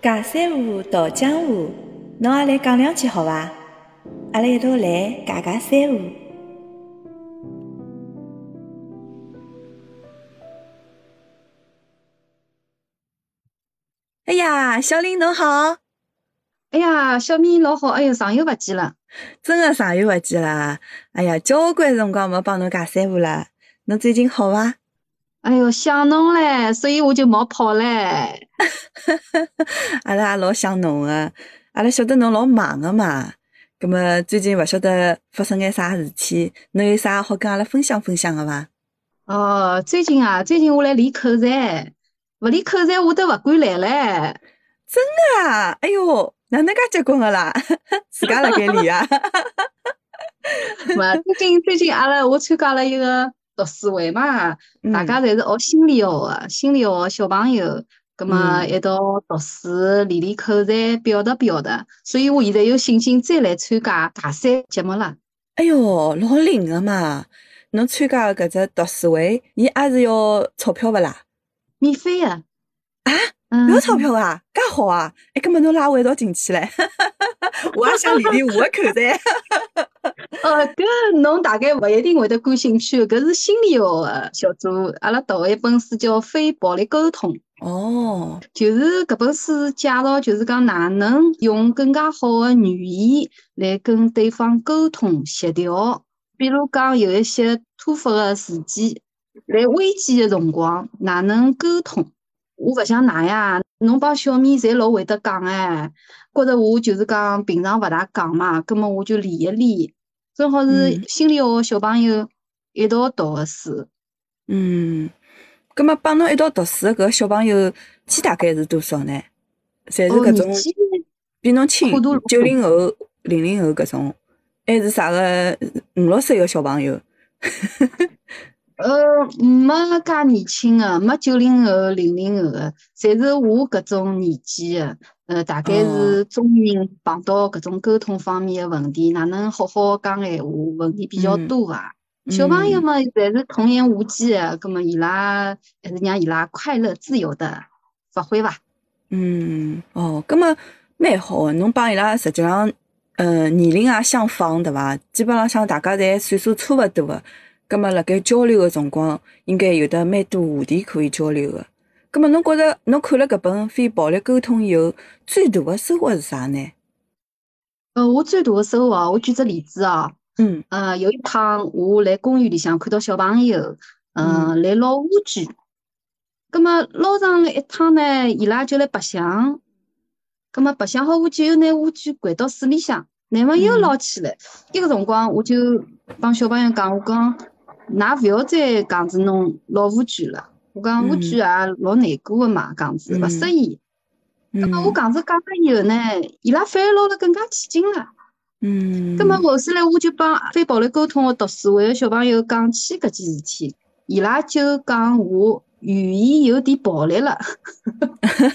尬三胡，道江湖，侬也来讲两句好伐？阿拉一道来尬尬三胡。哎呀，小林侬好！哎呀，小米老好！哎哟，长又勿见了，真的长又勿见了。哎呀，交关辰光没帮侬尬三胡了。侬最近好伐？哎哟，想侬嘞，所以我就冒泡唻。阿拉也老想侬个，阿拉晓得侬老忙个嘛。葛么最近勿晓得发生眼啥事体，侬有啥好跟阿拉分享分享个伐？哦，最近啊，最近我来练口才，勿练口才我都勿敢来唻。真个啊？哎哟，哪能介结棍个啦？自家辣盖练啊？勿，最近最近阿拉我参加了一个。读书会嘛，大家侪是学心理学个，心理学小朋友，葛么一道读书练练口才，表达表达。所以我现在有信心再来参加大赛节目了。哎哟，老灵个嘛！侬参加搿只读书会，伊也是要钞票勿啦？免费个。啊？勿要钞票啊？介好啊？哎，葛末侬拉我一道进去唻！我也想练练我个口才。呃，搿侬大概勿一定会得感兴趣，搿是心理学个小组，阿拉读个一本书叫《非暴力沟通》。哦，就是搿本书介绍，就是讲哪能用更加好个语言来跟对方沟通协调。比如讲有一些突发个事件，来危机个辰光，哪能沟通？我勿像㑚呀，侬帮小米侪老会得讲哎，觉着我就是讲平常勿大讲嘛，葛末我就练一练。正好是心理学小朋友一道读个书。嗯，葛么帮侬一道读书个搿个小朋友，年纪大概是多少呢？侪是搿种比侬轻，九零后、零零后搿种，还是啥个五六岁个小朋友？呃，没介年轻个，没九零后、零零后个，侪是我搿种年纪个。呃，大概是中年人碰到搿种沟通方面的问题，哪能好好讲闲话？问题比较多伐？小朋友嘛，侪是童言无忌个，葛末伊拉还是让伊拉快乐自由的发挥伐？嗯，哦，葛末蛮好的，侬帮伊拉实际上，呃，年龄也相仿，对伐？基本浪向大家侪岁数差勿多个，葛末辣盖交流的辰光，应该有的蛮多话题可以交流个。咁么，侬觉着侬看了搿本非暴力沟通以后，最大的收获是啥呢？呃，我最大的收获，我举只例子哦。嗯。呃，有一趟我来公园里向看到小朋友，嗯，来捞乌龟。咁么捞上来一趟呢，伊拉就来白相。咁么白相好乌龟，又拿乌龟掼到水里向，乃末又捞起来。一个辰光，我就帮小朋友讲，我讲，㑚勿要再讲子弄捞乌龟了。我讲我居也老难过个嘛，讲子勿适意。那么我讲子讲了以后呢，伊拉反而捞得更加起劲了。嗯。咁么后头来我就帮非暴力沟通个读书会个小朋友讲起搿件事体，伊拉就讲我语言有点暴力了。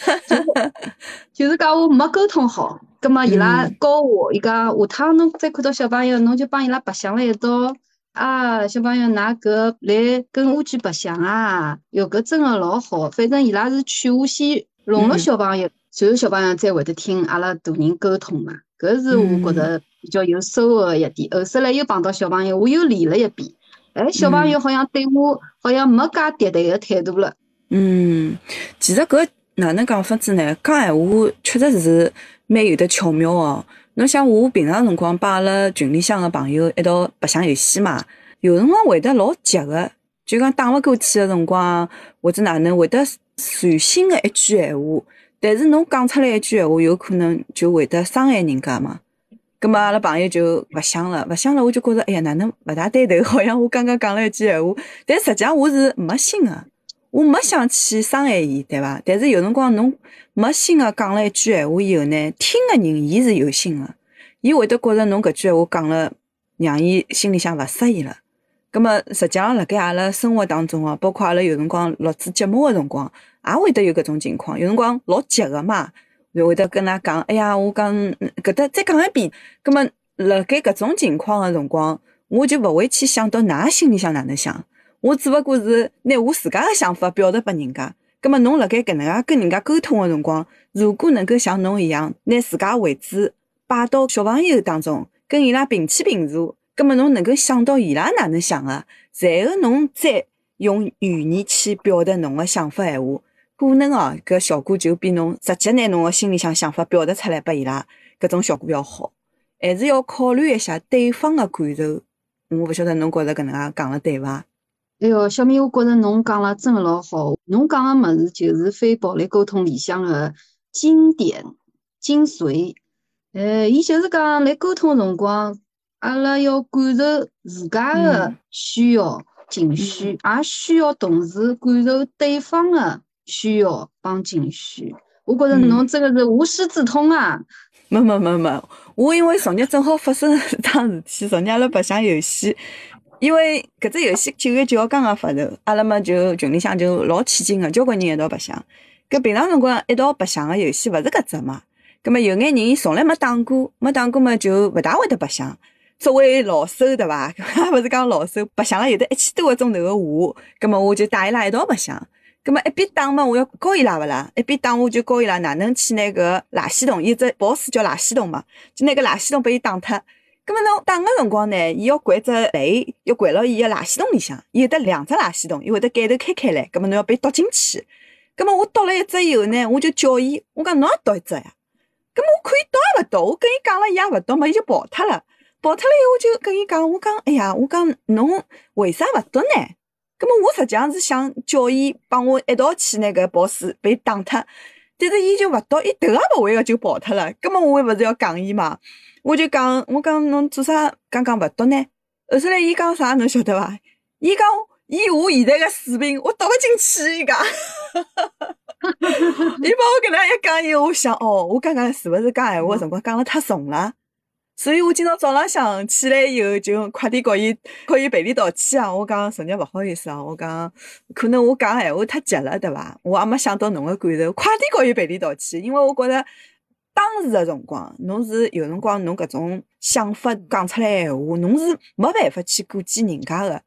就是讲我没沟通好。葛么伊拉教我，伊讲下趟侬再看到小朋友，侬就帮伊拉白相了一道。啊，小朋友，㑚搿来跟乌龟白相啊？哟，搿真个老好。反正伊拉是劝我先融入小朋友，随后小朋友再会得听阿拉大人沟通嘛。搿是我觉着比较有收获个一点。后首来又碰到小朋友，我又练了一遍。哎，小朋友好像对我好像没介敌对个态度了。嗯，其实搿哪能讲法子呢？讲闲话确实是蛮有的巧妙哦。侬想我平常辰光帮阿拉群里向个朋友一道白相游戏嘛，有辰光会得老急个，就讲打勿过去个辰光，或者哪能会得随心个一句闲话，但是侬讲出来一句闲话，有可能就会得伤害人家嘛。葛末阿拉朋友就勿想了，勿想了，我就觉着，哎呀，哪能勿大对头？好像我刚刚讲了一句闲话，但实际上我是没心个，我没想去伤害伊，对伐？但是有辰光侬。没心个讲了一句闲话以后呢，听个人伊是有心个，伊会得觉着侬搿句闲话讲了，让伊心里向勿适意了。葛末实际上辣盖阿拉生活当中哦，包括阿拉有辰光录制节目个辰光，也会得有搿种情况。有辰光老急个嘛，就会得跟㑚讲，哎呀，我讲搿搭再讲一遍。葛末辣盖搿种情况个辰光，我就勿会去想到㑚心里向哪能想，我只勿过是拿我自家个想法表达拨人家。葛末侬辣盖搿能介跟人家沟通个辰光，如果能够像侬一样，拿自家位置摆到小朋友当中，跟伊拉平起平坐，葛末侬能够想到伊拉哪能想个，然后侬再用语言去表达侬个想法闲话，可能哦搿效果就比侬直接拿侬个心里向想法表达出来拨伊拉，搿种效果要好。还是要考虑一下对方个感受。我勿晓得侬觉着搿能介讲了对伐？哎哟，小米，我觉着侬讲了真个老好。侬讲个物事就是非暴力沟通里向个经典精髓。呃，伊就是讲来沟通个辰光，阿拉要感受自家个需要情绪，也需要同时感受对方个需要帮情绪。我觉着侬真个是无师自通啊！没没没没，我因为昨日正好发生一桩事体，昨日阿拉白相游戏。因为搿只游戏九月九号刚刚发售，阿拉嘛就群里向就老起劲个，交关人一道白相。搿平常辰光一道白相个游戏勿是搿只嘛？葛末有眼人从来没打过，没打过嘛就勿大会得白相。作为老手对伐？也 勿是讲老手，白相了有得一千多个钟头个我，葛末我就带伊拉一道白相。葛末一边打嘛，我要教伊拉勿啦？一边打我就教伊拉哪能去拿搿垃圾桶，伊只 boss 叫垃圾桶嘛，就拿搿垃圾桶拨伊打脱。咁么侬打个辰光呢，伊要掼只雷，要掼到伊个垃圾桶里向，伊有得两只垃圾桶，伊会得盖头开开来，咁么侬要被倒进去。咁么我倒了一只以后呢，我就叫伊，我讲侬也倒一只呀。咁么我可以倒也勿倒，我跟伊讲了伊也勿倒嘛，伊就跑脱了。跑脱了以后，我就跟伊讲，我讲，哎呀，我讲侬为啥勿倒呢？咁么我实际上是想叫伊帮我一道去那个 boss 被打脱，但是伊就勿倒，伊头也勿回个就跑脱了。咁么我勿是要讲伊嘛？我就讲，我讲侬做啥刚刚勿读呢？后头来伊讲啥侬晓得伐？伊讲以我现在个水平，我读勿进去。伊讲，伊帮我搿能一讲以后，我想哦，我刚刚是勿是讲闲话个辰光讲了太重了？所以我今朝早浪向起来以后，就快点告伊，告伊赔礼道歉啊！我讲昨日勿好意思啊，我讲可能我讲闲话太急了，对伐？我也没想到侬个感受，快点告伊赔礼道歉，因为我觉着。当时个辰光，侬是有辰光，侬搿种想法讲出来闲话，侬是没办法去顾及人家个。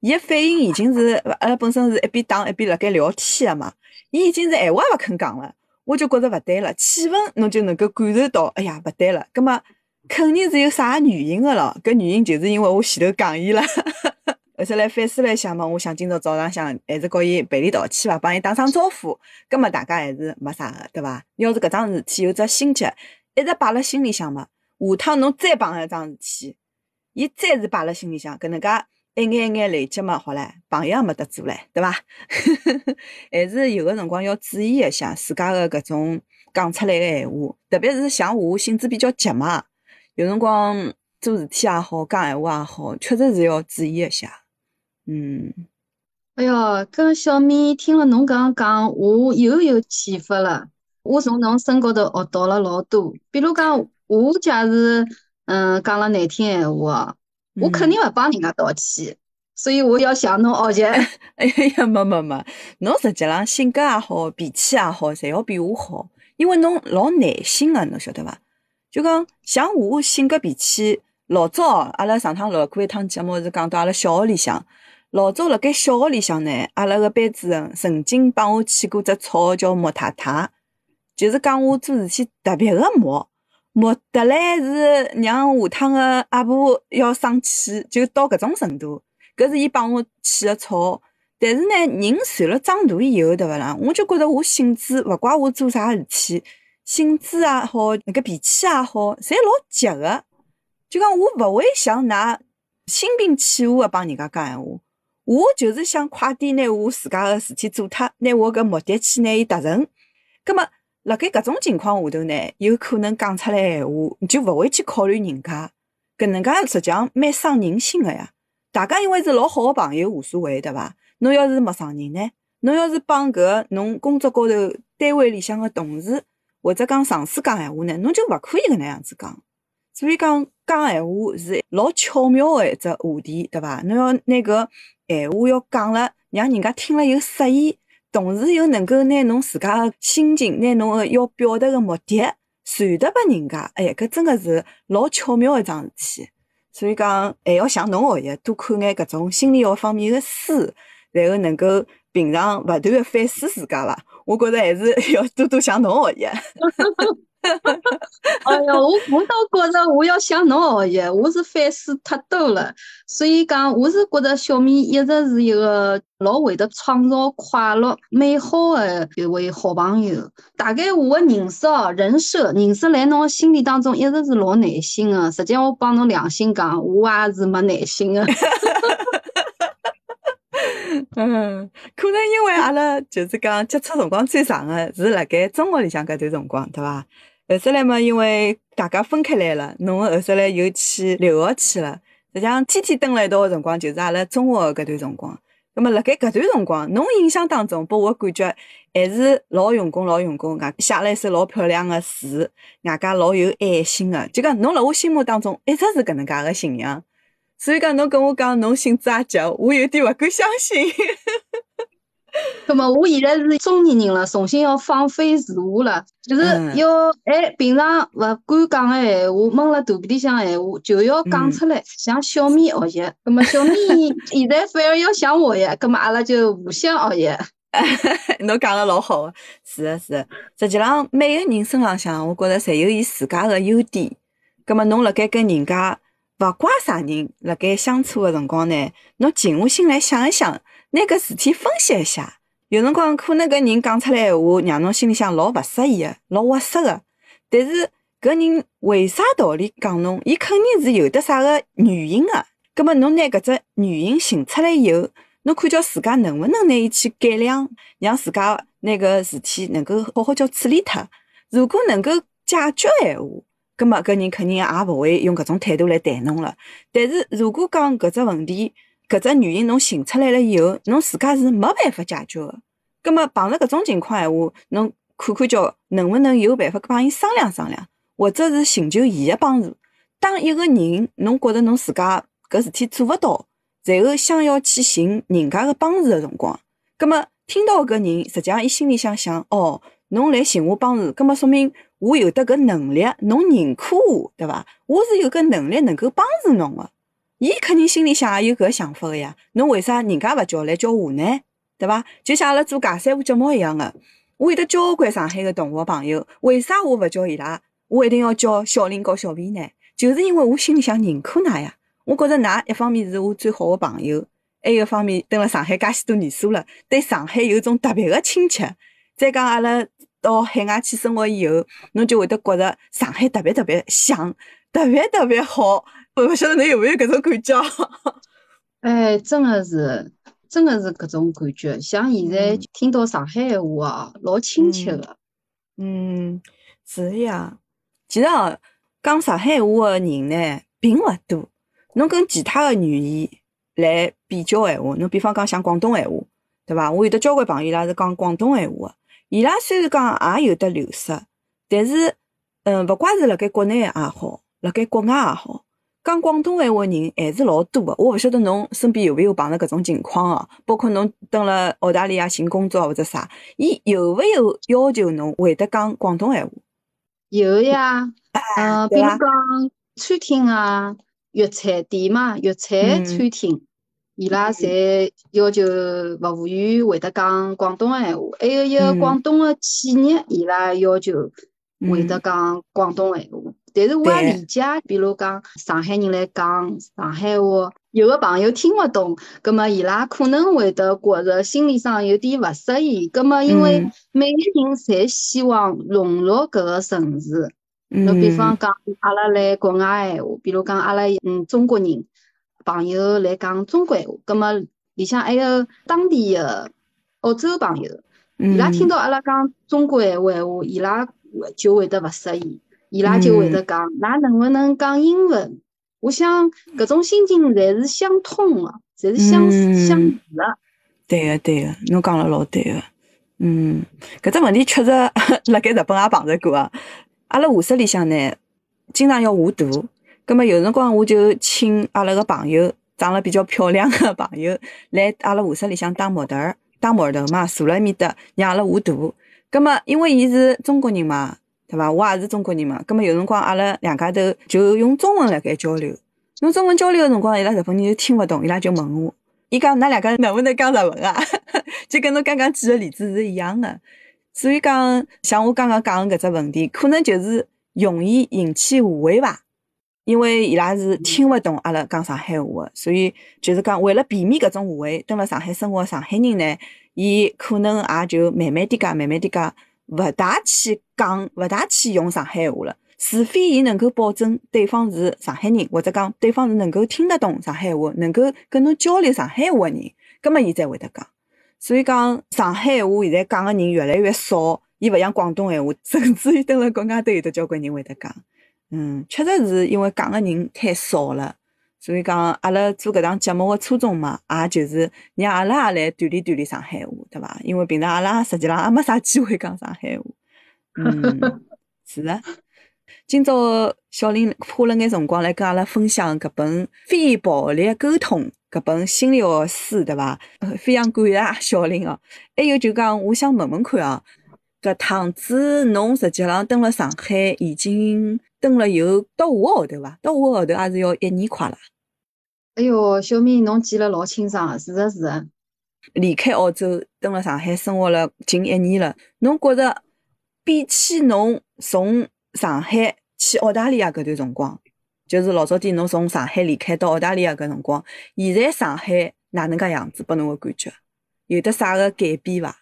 伊个反应已经是，阿拉本身是一边打一边辣盖聊天个嘛，伊已经是闲话也勿肯讲了，我就觉着勿对了，气氛侬就能够感受到，哎呀，勿对了，葛末肯定是有啥原因个咯，搿原因就是因为我前头讲伊了。后头来反思了一下嘛，我想今朝早上向还是告伊赔礼道歉伐，帮伊打声招呼。葛末大家还是没啥个，对伐？要是搿桩事体有只心结，一直摆辣心里向嘛，下趟侬再碰一桩事体，伊再是摆辣心里向，搿能介一眼一眼累积嘛，好唻，朋友也没得做唻，对伐？还是有个辰光要注意一下自家个搿种讲出来个闲话，特别是像我性子比较急嘛，有辰光做事体也好，讲闲话也好，确实是要注意一下。嗯，哎哟，跟小米听了侬刚讲，我又有启发了。我从侬身高头学到了老多。比如讲，我假如嗯讲了难听闲话，我肯定勿帮人家道歉，所以我要向侬学习。哎呀，没没没，侬实际上性格也好，脾气也好，侪要比我好，因为侬老耐心个，侬晓得伐？就讲像我性格脾气，老早阿拉上趟录过一趟节目，是讲到阿拉小学里向。老早辣盖小学里向呢，阿拉个班主任曾经帮我起过只绰号叫莫太太，就是讲我做事体特别个莫，莫得来是让下趟个阿婆要生气，就到搿种程度。搿是伊帮我起个绰号。但是呢，人随了长大以后，对勿啦？我就觉着我性子，勿怪我做啥事体，性子也好，那个脾气也好，侪老急个。就讲我勿会像㑚心平气和个帮人家讲闲话。我就是想快点拿我自家个事体做脱，拿我个目的去拿伊达成。葛末辣盖搿种情况下头呢，有可能讲出来闲话，你就勿会去考虑人家。搿能介实际上蛮伤人心个呀。大家因为是老好个朋友，无所谓，对伐？侬要是陌生人呢？侬要是帮搿个侬工作高头单位里向个同事或者讲上司讲闲话呢，侬就勿可以搿能样子讲。所以讲讲闲话是老巧妙个一只话题，对伐？侬要拿搿。闲话要讲了，让人家听了又适意，同时又能够拿侬自家个心情，拿侬个要表达个目的传达拨人家。哎呀，搿真个是老巧妙一桩事体。所以讲，还要向侬学习，多看眼搿种心理学方面个书，然后能够平常勿断个反思自家伐？我觉着还是要多多向侬学习。哎哟，我我倒觉着我要向侬学习，我是反思太多了，所以讲我是觉着小米一直是一个老会得创造快乐、美好的一位好朋友。大概我的人设哦，人设人设来侬心里当中一直是老耐心的。实际我帮侬良心讲，我也是没耐心的。嗯，可能因为阿拉就是讲接触辰光最长的是辣盖中学里向搿段辰光，对伐？后首来嘛，因为大家分开来了，侬后首来又去留学去了，实际上天天蹲了一道个辰光，就是阿拉中学搿段辰光。咁么辣盖搿段辰光，侬印象当中拨我感觉还是老用功、老用功，外写了一首老漂亮个字，外加老有爱心个。就讲侬辣我心目当中一直是搿能介个形象，所以讲侬跟我讲侬性子也急，我有点勿敢相信。那么我现在是中年人了，重新要放飞自我了，就是要哎，平常勿敢讲个闲话，闷辣肚皮里向闲话，就要讲出来，向小米学习。那么小米 现在反而要向我学，那么阿拉就互相学习。侬讲了老好个，是个是个。实际上每个人身浪向，我觉着侪有伊自家个优点。那么侬辣盖跟人家勿怪啥人，辣盖相处个辰光呢，侬静下心来想一想。拿搿事体分析一下，有辰光可能搿人讲出来闲话，让侬心里向老勿适意个，老窝塞个。但是搿人为啥道理讲侬？伊肯定是有得啥个原因个。葛末侬拿搿只原因寻出来以后，侬看叫自家能勿能拿伊去改良，让自家拿搿事体能够好好叫处理脱。如果能够解决闲话，葛末搿人肯定也勿会用搿种态度来待侬了。但是如果讲搿只问题，搿只原因侬寻出来了以后，侬自家是没办法解决个。葛末碰着搿种情况闲话，侬看看叫能勿能有办法帮伊商量商量，或者是寻求伊个帮助。当一个人侬觉着侬自家搿事体做勿到，然后想要去寻人家个帮助个辰光，葛末听到搿人实际上伊心里想想，哦，侬来寻我帮助，葛末说明我有得搿能力，侬认可我，对伐？我是有搿能力能够帮助侬个。伊肯定心里向也有搿想法个呀，侬为啥人家勿叫来叫我呢？对伐？就像阿拉做尬三胡节目一样个，我有得交关上海个同学朋友，为啥我勿叫伊拉？我一定要叫小林和小 V 呢？就是因为我心里向认可㑚呀。我觉着㑚一方面是我最好个朋友，还有一方面蹲辣上海介许多年数了，对上海有种特别个亲切。再讲阿拉到海外去生活以后，侬就会得觉着上海特别特别香，特别特别好。我勿晓得侬有没有搿种感觉？哎，真的是，真的是搿种感觉。像现在听到上海闲话啊，老亲切个。嗯，是呀。其实哦，讲上海话个人呢，并勿多。侬跟其他个语言来比较闲话，侬比方讲像广东闲话，对伐？我有得交关朋友伊拉是讲广东闲话个。伊拉虽然讲也有得流失，但是，嗯，勿怪是辣盖国内也好，辣盖国外也好。讲广东闲话人还是老多个，我勿晓得侬身边有没有碰到搿种情况哦。包括侬蹲辣澳大利亚寻工作或者啥，伊有勿有要求侬会得讲广东闲话？有呀，嗯，比如讲餐厅啊、粤菜店嘛、粤菜餐厅，伊拉侪要求服务员会得讲广东闲话。还有一个广东个企业，伊拉要求会得讲广东闲话。但是我也理解，比如讲上海人来讲上海话，有个朋友听勿懂，葛么伊拉可能会得觉着心理上有点勿适意。葛么因为每个人侪希望融入搿个城市。就比方讲，阿拉来国外闲话，比如讲阿拉嗯中国人朋友来讲中国闲话，葛么里向还有当地的澳洲朋友，伊拉听到阿拉讲中国闲话闲话，伊拉就会得勿适意。伊拉就会得讲，㑚能勿能讲英文？我想搿种心情侪是相通个，侪是相相似的。对个，对个，侬讲了老对个。嗯，搿只问题确实 辣盖日本也碰着过啊。阿拉画室里向呢，经常要画图，葛末有辰光我就请阿拉个朋友，长了比较漂亮个朋友来阿拉画室里向当模特儿，当模特嘛，坐辣埃面搭让阿拉画图。葛末因为伊是中国人嘛。对伐？我也是中国人嘛，葛末有辰光阿拉两家头就用中文辣盖交流。用中文交流个辰光，伊拉日本人就听勿懂，伊拉就问我：伊讲㑚两个能不能讲日文啊？就跟侬刚刚举个例子是一样的。所以讲，像我刚刚讲的搿只问题，可能就是容易引起误会伐？因为伊拉是听勿懂阿拉讲上海话的，所以就是讲为了避免搿种误会，蹲辣上海生活的上海人呢，伊可能也就慢慢点讲，慢慢点讲，勿大去讲，勿大去用上海话了。除非伊能够保证对方是上海人，或者讲对方是能够听得懂上海话，能够跟侬交流上海话的人，葛末伊才会得讲。所以讲上海话现在讲个人越来越少，伊勿像广东闲话，甚至于蹲辣国外都有得交关人会得讲。嗯，确实是因为讲个人太少了，所以讲阿拉做搿档节目个初衷嘛，也就是让阿拉也来锻炼锻炼上海话，对伐？因为平常阿拉实际上也没啥机会讲上海话。嗯，是的。今朝小林花了眼辰光来跟阿拉分享搿本《非暴力沟通》搿本心理学书，对伐？非常感谢小林哦。还有就讲，我想问问看哦，搿趟子侬实际上蹲辣上海已经蹲了有到五个号头伐？到五个号头也是要一年快了。哎哟，小明侬记了老清爽，是的，是的。离开澳洲蹲了上海生活了近一年了，侬觉着比起侬从上海去澳大利亚搿段辰光，就是老早点侬从上海离开到澳大利亚搿辰光，现在上海哪能介样子？拨侬个感觉有得啥个改变伐？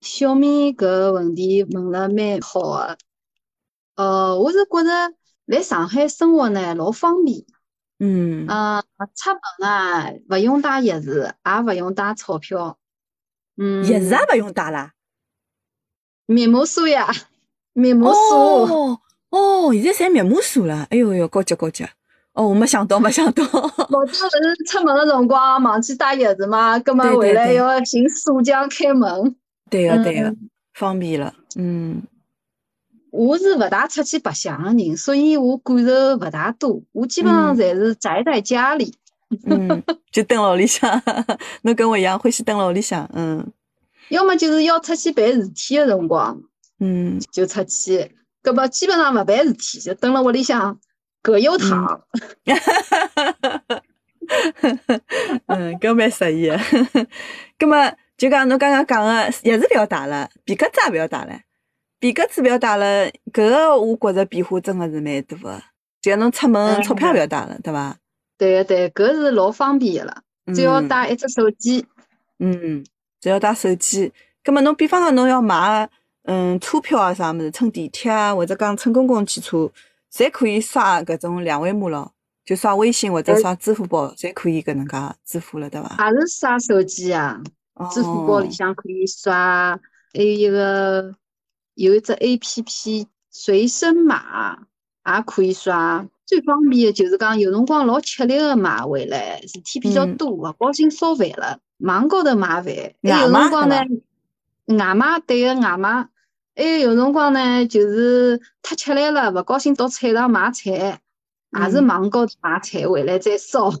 小米搿问题问了蛮好个，呃，我是觉着来上海生活呢老方便，嗯，呃，出门啊勿用带钥匙，也勿用带钞票，嗯，钥匙也勿用带啦，面膜锁呀。面膜锁哦哦，现在侪面膜锁了，哎哟哟，高级高级！哦，我没想到，没想到。老早勿是出门的辰光忘记带钥匙嘛，葛么回来要寻锁匠开门。对个对个，方便了。嗯，我是勿大出去白相个人，所以我感受勿大多。我基本上侪是宅在家里。嗯，就蹲辣屋里向。侬跟我一样欢喜蹲辣屋里向。嗯。要么就是要出去办事体个辰光。嗯，就出去，搿么基本上勿办事体，就蹲辣屋里向葛优躺。嗯，搿蛮适意个。搿么就讲侬刚刚讲个，钥匙覅带了，皮夹子也覅带了，皮夹子覅带了，搿个我觉着变化真个是蛮大个。就侬出门钞票覅带了，对伐？对个对，搿是老方便个了，只要带一只手机。嗯，只要带手机。葛末侬比方讲侬要买。嗯，车票啊，啥物事，乘地铁啊，或者讲乘公共汽车，侪可以刷搿种两维码咯，就刷微信或者刷支付宝，侪可以搿能介支付了，对伐？也是刷手机啊，支付宝里向可以刷，还有一个有一只 A P P 随身码也可以刷。最方便的就是讲有辰光老吃力的买回来，事体比较多，勿高兴烧饭了，网高头买饭，还有辰光呢，外卖对个外卖。还有辰光呢，就是太吃力了，勿高兴到菜场买菜，也是网高头买菜回来再烧。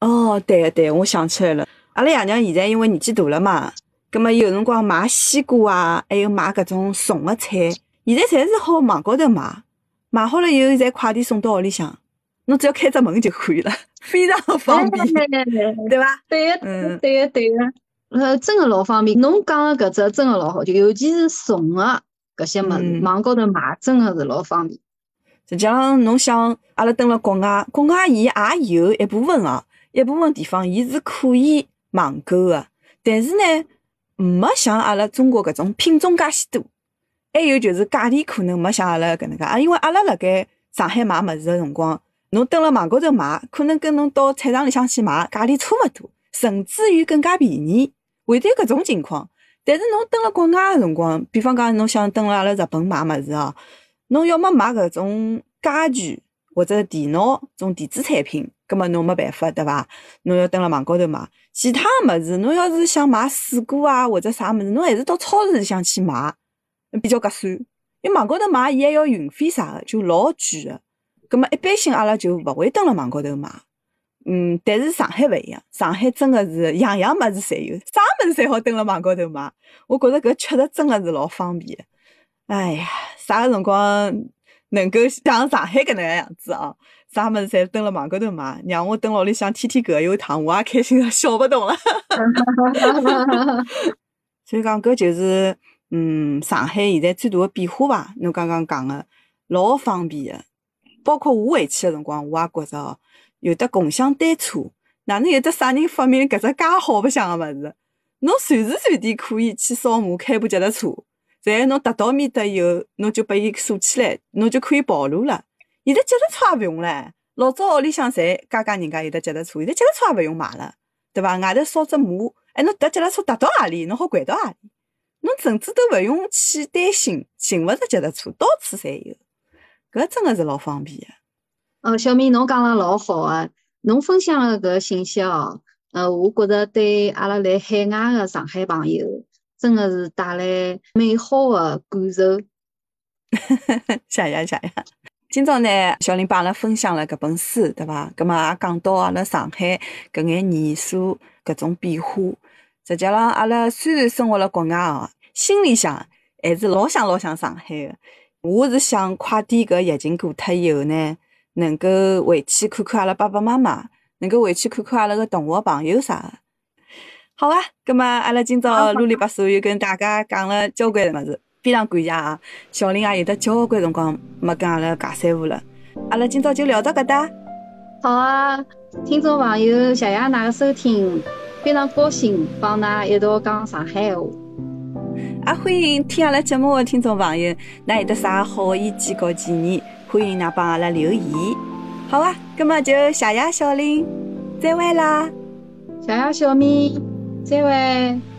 哦，对个对，我想起来了，阿拉爷娘现在因为年纪大了嘛，葛末有辰光买西瓜啊，还有买搿种熟个菜，现在侪是好网高头买，买好了以后，侪快递送到屋里向，侬只要开只门就可以了，非常方便，对伐？对个，嗯，对个，对个。呃，真个老方便。侬讲个搿只真个老好，就尤其是送个搿些物事，网高头买真个是老方便。实际上，侬想，阿拉蹲辣国外，国外伊也有一部分哦，一部分地方伊是可以网购个，但是呢，没像阿拉中国搿种品种介许多，还有就是价钿可能没像阿拉搿能介。啊，因为阿拉辣盖上海买物事个辰光，侬蹲辣网高头买，可能跟侬到菜场里向去买价钿差勿多，甚至于更加便宜。会得搿种情况，但是侬蹲辣国外个辰光，比方讲侬想蹲辣阿拉日本买物事哦，侬要么买搿种家具或者电脑种电子产品，葛末侬没办法对伐？侬要蹲辣网高头买。其他个物事，侬要是想买水果啊或者啥物事，侬还是到超市里向去买，比较合算。因网高头买，伊还要运费啥个，就老贵个。葛末一般性阿拉就勿会蹲辣网高头买。嗯，但是上海勿一样，上海真个是样样物事侪有，啥物事侪好蹲辣网高头买。我觉着搿确实真个是老方便。哎呀，啥个辰光能够像上海搿能个样子哦？啥物事侪蹲辣网高头买，让我蹲辣屋里向天天搿一趟，我也开心得笑勿动了。所以讲，搿就是嗯，上海现在最大个变化伐？侬刚刚讲个老方便个，包括我回去个辰光，我也觉着哦，有得共享单车，哪能有得啥人发明搿只介好白相个物事？侬随时随地可以去扫码开部脚踏车，然后侬踏到面搭以后，侬就把伊锁起来，侬就可以跑路了。现在脚踏车也勿用唻，老早屋里向侪家家人家有得脚踏车，现在脚踏车也勿用买了，对伐？外头扫只码，哎，侬踏脚踏车踏到何里，侬好掼到何里，侬甚至都勿用去担心寻勿着脚踏车，到处侪有，搿真个是老方便个。哦，小明，侬讲了老好个，侬分享个搿信息哦。呃，我觉着对阿拉来海外个上海朋友，真个是带来美好个感受。谢 谢谢谢。今朝呢，小林帮阿拉分享了搿本书，对伐？葛末也讲到阿拉上海搿眼年数搿种变化。实际浪，阿拉虽然生活辣国外哦，心里向还是老想老想上海个。我是想快点搿疫情过脱以后呢，能够回去看看阿拉爸爸妈妈。能够回去看看阿拉个同学朋友啥个，好啊！葛末阿拉今朝啰里吧嗦又跟大家讲了交关物事，非常感谢啊！小林啊有得交关辰光没跟阿拉尬三胡了，阿拉今朝就聊到搿搭。好啊，听众朋友，谢谢㑚的收听，非常高兴帮㑚一道讲上海话。也欢迎听阿拉节目的听众朋友，㑚有得啥好意见和建议，欢迎㑚帮阿拉留言。好啊，那么就谢谢小林，再会啦！谢谢小米，再会。